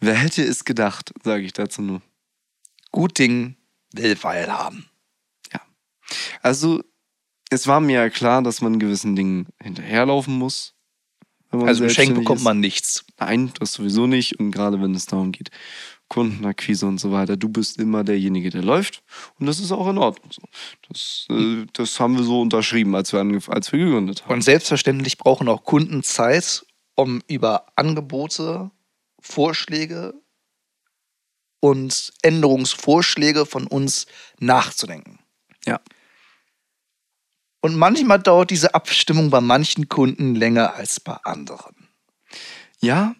Wer hätte es gedacht, sage ich dazu nur. Gut Ding will Weil haben. Also, es war mir ja klar, dass man gewissen Dingen hinterherlaufen muss. Also geschenkt bekommt man nichts. Nein, das sowieso nicht. Und gerade wenn es darum geht, Kundenakquise und so weiter, du bist immer derjenige, der läuft. Und das ist auch in Ordnung so. Das, äh, das haben wir so unterschrieben, als wir, als wir gegründet haben. Und selbstverständlich brauchen auch Kunden Zeit, um über Angebote, Vorschläge und Änderungsvorschläge von uns nachzudenken. Ja. Und manchmal dauert diese Abstimmung bei manchen Kunden länger als bei anderen. Ja,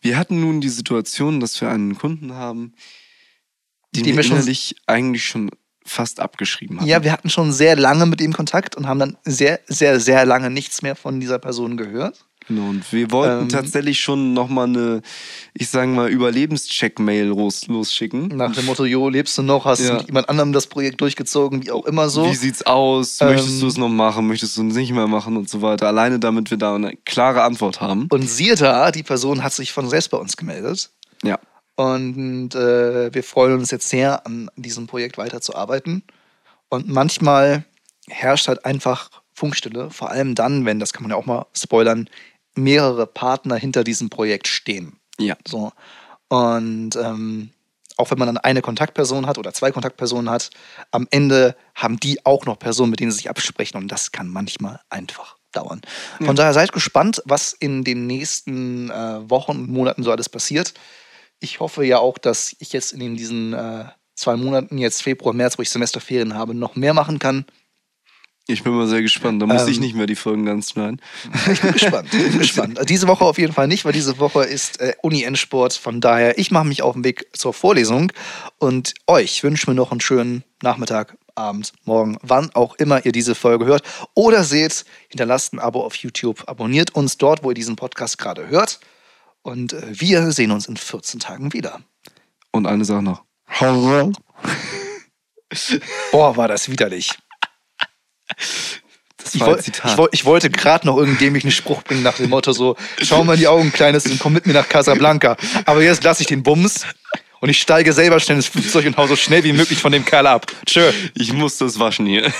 wir hatten nun die Situation, dass wir einen Kunden haben, den die wir innerlich eigentlich schon fast abgeschrieben haben. Ja, wir hatten schon sehr lange mit ihm Kontakt und haben dann sehr, sehr, sehr lange nichts mehr von dieser Person gehört. Und wir wollten ähm, tatsächlich schon nochmal eine, ich sage mal, Überlebenscheck-Mail los, losschicken. Nach dem Motto, Jo, lebst du noch? Hast ja. du mit jemand anderem das Projekt durchgezogen? Wie auch immer so. Wie sieht's aus? Ähm, Möchtest du es noch machen? Möchtest du es nicht mehr machen? Und so weiter. Alleine damit wir da eine klare Antwort haben. Und siehe da, die Person hat sich von selbst bei uns gemeldet. Ja. Und äh, wir freuen uns jetzt sehr, an diesem Projekt weiterzuarbeiten. Und manchmal herrscht halt einfach Funkstille, vor allem dann, wenn, das kann man ja auch mal spoilern, mehrere Partner hinter diesem Projekt stehen. Ja. So. Und ähm, auch wenn man dann eine Kontaktperson hat oder zwei Kontaktpersonen hat, am Ende haben die auch noch Personen, mit denen sie sich absprechen und das kann manchmal einfach dauern. Von ja. daher seid gespannt, was in den nächsten äh, Wochen und Monaten so alles passiert. Ich hoffe ja auch, dass ich jetzt in diesen äh, zwei Monaten, jetzt Februar, März, wo ich Semesterferien habe, noch mehr machen kann. Ich bin mal sehr gespannt. Da muss ähm, ich nicht mehr die Folgen ganz schneiden. ich bin gespannt. Ich bin gespannt. Diese Woche auf jeden Fall nicht, weil diese Woche ist äh, Uni-Endsport. Von daher, ich mache mich auf den Weg zur Vorlesung und euch wünsche mir noch einen schönen Nachmittag, Abend, Morgen, wann auch immer ihr diese Folge hört oder seht. Hinterlasst ein Abo auf YouTube. Abonniert uns dort, wo ihr diesen Podcast gerade hört. Und äh, wir sehen uns in 14 Tagen wieder. Und eine Sache noch. Boah, war das widerlich. Das ich, woll, ich, woll, ich, wollte gerade noch irgendeinen dämlichen Spruch bringen nach dem Motto so, schau mal in die Augen, Kleines, und komm mit mir nach Casablanca. Aber jetzt lasse ich den Bums und ich steige selber schnell ins Flugzeug und hau so schnell wie möglich von dem Kerl ab. Tschö. Ich muss das waschen hier.